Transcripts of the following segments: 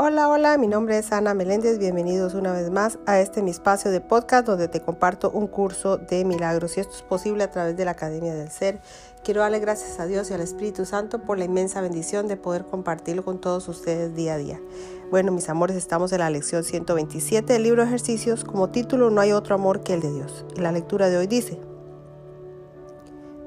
Hola, hola, mi nombre es Ana Meléndez, bienvenidos una vez más a este mi espacio de podcast donde te comparto un curso de milagros y esto es posible a través de la Academia del Ser. Quiero darle gracias a Dios y al Espíritu Santo por la inmensa bendición de poder compartirlo con todos ustedes día a día. Bueno, mis amores, estamos en la lección 127 del libro ejercicios. Como título, no hay otro amor que el de Dios. Y la lectura de hoy dice,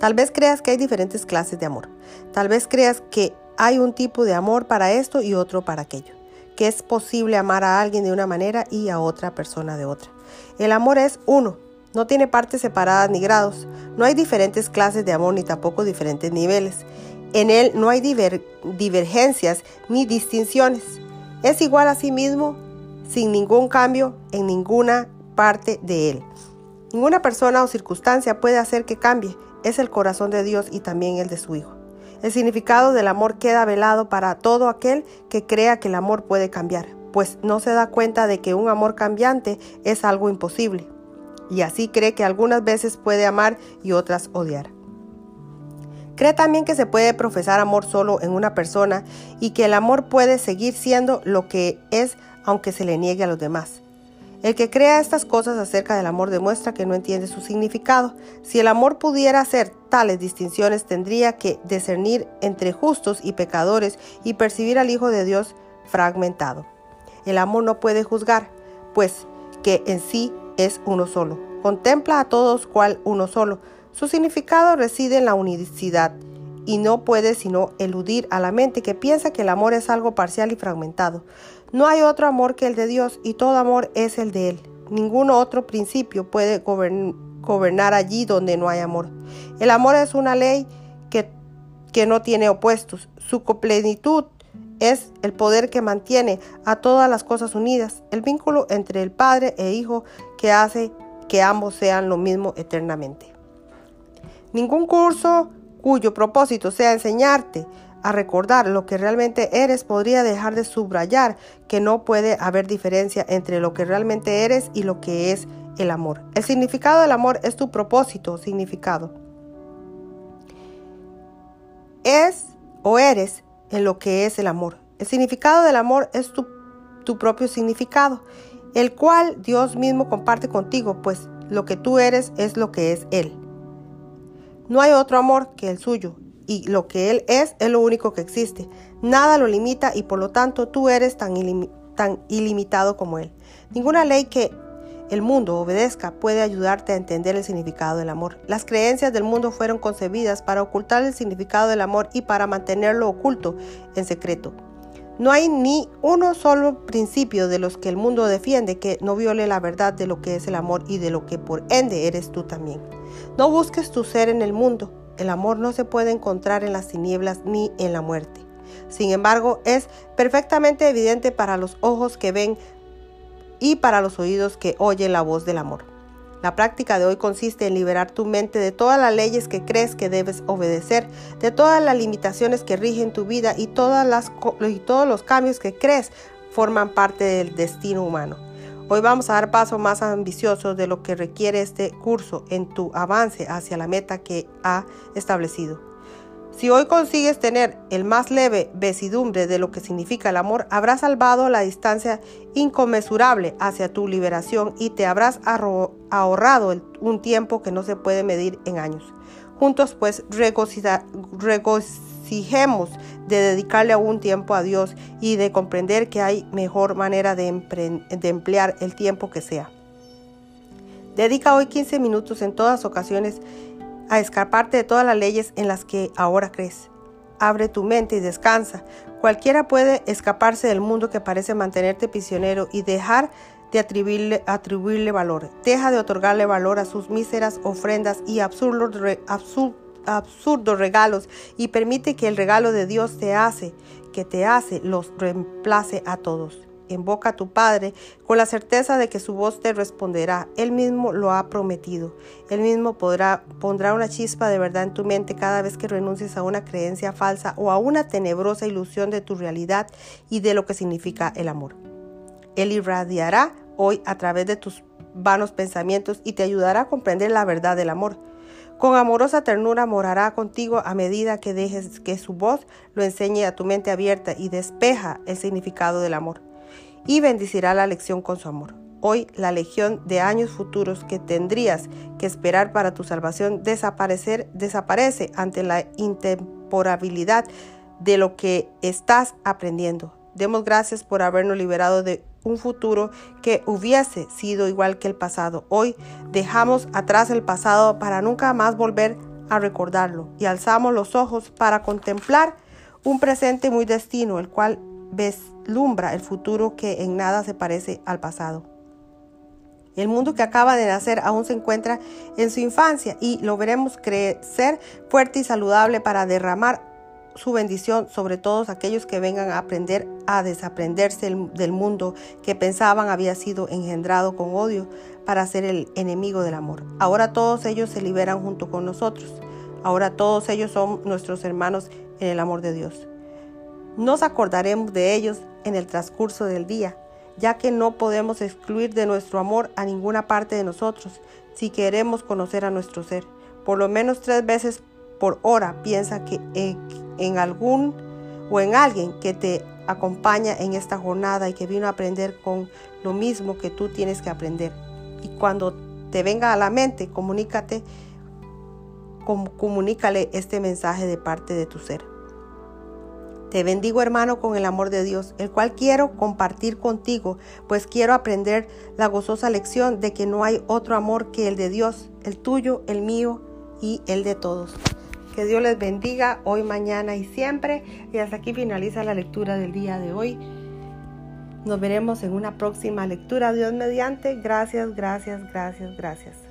Tal vez creas que hay diferentes clases de amor. Tal vez creas que hay un tipo de amor para esto y otro para aquello que es posible amar a alguien de una manera y a otra persona de otra. El amor es uno, no tiene partes separadas ni grados, no hay diferentes clases de amor ni tampoco diferentes niveles. En él no hay divergencias ni distinciones. Es igual a sí mismo sin ningún cambio en ninguna parte de él. Ninguna persona o circunstancia puede hacer que cambie. Es el corazón de Dios y también el de su Hijo. El significado del amor queda velado para todo aquel que crea que el amor puede cambiar, pues no se da cuenta de que un amor cambiante es algo imposible, y así cree que algunas veces puede amar y otras odiar. Cree también que se puede profesar amor solo en una persona y que el amor puede seguir siendo lo que es aunque se le niegue a los demás. El que crea estas cosas acerca del amor demuestra que no entiende su significado. Si el amor pudiera hacer tales distinciones, tendría que discernir entre justos y pecadores y percibir al Hijo de Dios fragmentado. El amor no puede juzgar, pues que en sí es uno solo. Contempla a todos cual uno solo. Su significado reside en la unicidad y no puede sino eludir a la mente que piensa que el amor es algo parcial y fragmentado. No hay otro amor que el de Dios y todo amor es el de Él. Ningún otro principio puede gobernar allí donde no hay amor. El amor es una ley que, no tiene opuestos. Su plenitud es el poder que mantiene a todas las cosas unidas, el vínculo entre el Padre e Hijo que hace que ambos sean lo mismo eternamente. Ningún curso cuyo propósito sea enseñarte a recordar lo que realmente eres, podría dejar de subrayar que no puede haber diferencia entre lo que realmente eres y lo que es el amor. El significado del amor es tu propósito, significado. Es o eres en lo que es el amor. El significado del amor es tu, tu propio significado, el cual Dios mismo comparte contigo, pues lo que tú eres es lo que es Él. No hay otro amor que el suyo, y lo que Él es es lo único que existe. Nada lo limita y por lo tanto tú eres tan, tan ilimitado como Él. Ninguna ley que el mundo obedezca puede ayudarte a entender el significado del amor. Las creencias del mundo fueron concebidas para ocultar el significado del amor y para mantenerlo oculto en secreto. No hay ni uno solo principio de los que el mundo defiende que no viole la verdad de lo que es el amor y de lo que por ende eres tú también. No busques tu ser en el mundo. El amor no se puede encontrar en las tinieblas ni en la muerte. Sin embargo, es perfectamente evidente para los ojos que ven y para los oídos que oyen la voz del amor. La práctica de hoy consiste en liberar tu mente de todas las leyes que crees que debes obedecer, de todas las limitaciones que rigen tu vida y, todas las, y todos los cambios que crees forman parte del destino humano. Hoy vamos a dar paso más ambicioso de lo que requiere este curso en tu avance hacia la meta que ha establecido. Si hoy consigues tener el más leve vesidumbre de lo que significa el amor, habrás salvado la distancia inconmensurable hacia tu liberación y te habrás ahorrado un tiempo que no se puede medir en años. Juntos pues regocijemos de dedicarle algún tiempo a Dios y de comprender que hay mejor manera de, emplear el tiempo que sea. Dedica hoy 15 minutos en todas ocasiones a escaparte de todas las leyes en las que ahora crees. Abre tu mente y descansa. Cualquiera puede escaparse del mundo que parece mantenerte prisionero y dejar de atribuirle, atribuirle valor. Deja de otorgarle valor a sus míseras ofrendas y absurdos, absurdos regalos y permite que el regalo de Dios te hace, que te hace, los reemplace a todos. Invoca a tu Padre con la certeza de que su voz te responderá. Él mismo lo ha prometido. Él mismo podrá, pondrá una chispa de verdad en tu mente cada vez que renuncies a una creencia falsa o a una tenebrosa ilusión de tu realidad y de lo que significa el amor. Él irradiará hoy a través de tus vanos pensamientos y te ayudará a comprender la verdad del amor. Con amorosa ternura morará contigo a medida que dejes que su voz lo enseñe a tu mente abierta y despeja el significado del amor. Y bendicirá la lección con su amor. Hoy la legión de años futuros que tendrías que esperar para tu salvación desaparecer, desaparece ante la intemporabilidad de lo que estás aprendiendo. Demos gracias por habernos liberado de un futuro que hubiese sido igual que el pasado. Hoy dejamos atrás el pasado para nunca más volver a recordarlo y alzamos los ojos para contemplar un presente muy destino, el cual vislumbra el futuro que en nada se parece al pasado. El mundo que acaba de nacer aún se encuentra en su infancia y lo veremos crecer fuerte y saludable para derramar su bendición sobre todos aquellos que vengan a aprender a desaprenderse del mundo que pensaban había sido engendrado con odio para ser el enemigo del amor. Ahora todos ellos se liberan junto con nosotros. Ahora todos ellos son nuestros hermanos en el amor de Dios. Nos acordaremos de ellos en el transcurso del día, ya que no podemos excluir de nuestro amor a ninguna parte de nosotros si queremos conocer a nuestro ser. Por lo menos tres veces por hora piensa que en algún o en alguien que te acompaña en esta jornada y que vino a aprender con lo mismo que tú tienes que aprender. Y cuando te venga a la mente, comunícate, comunícale este mensaje de parte de tu ser. Te bendigo hermano con el amor de Dios, el cual quiero compartir contigo, pues quiero aprender la gozosa lección de que no hay otro amor que el de Dios, el tuyo, el mío y el de todos. Que Dios les bendiga hoy, mañana y siempre. Y hasta aquí finaliza la lectura del día de hoy. Nos veremos en una próxima lectura. Dios mediante. Gracias, gracias, gracias, gracias.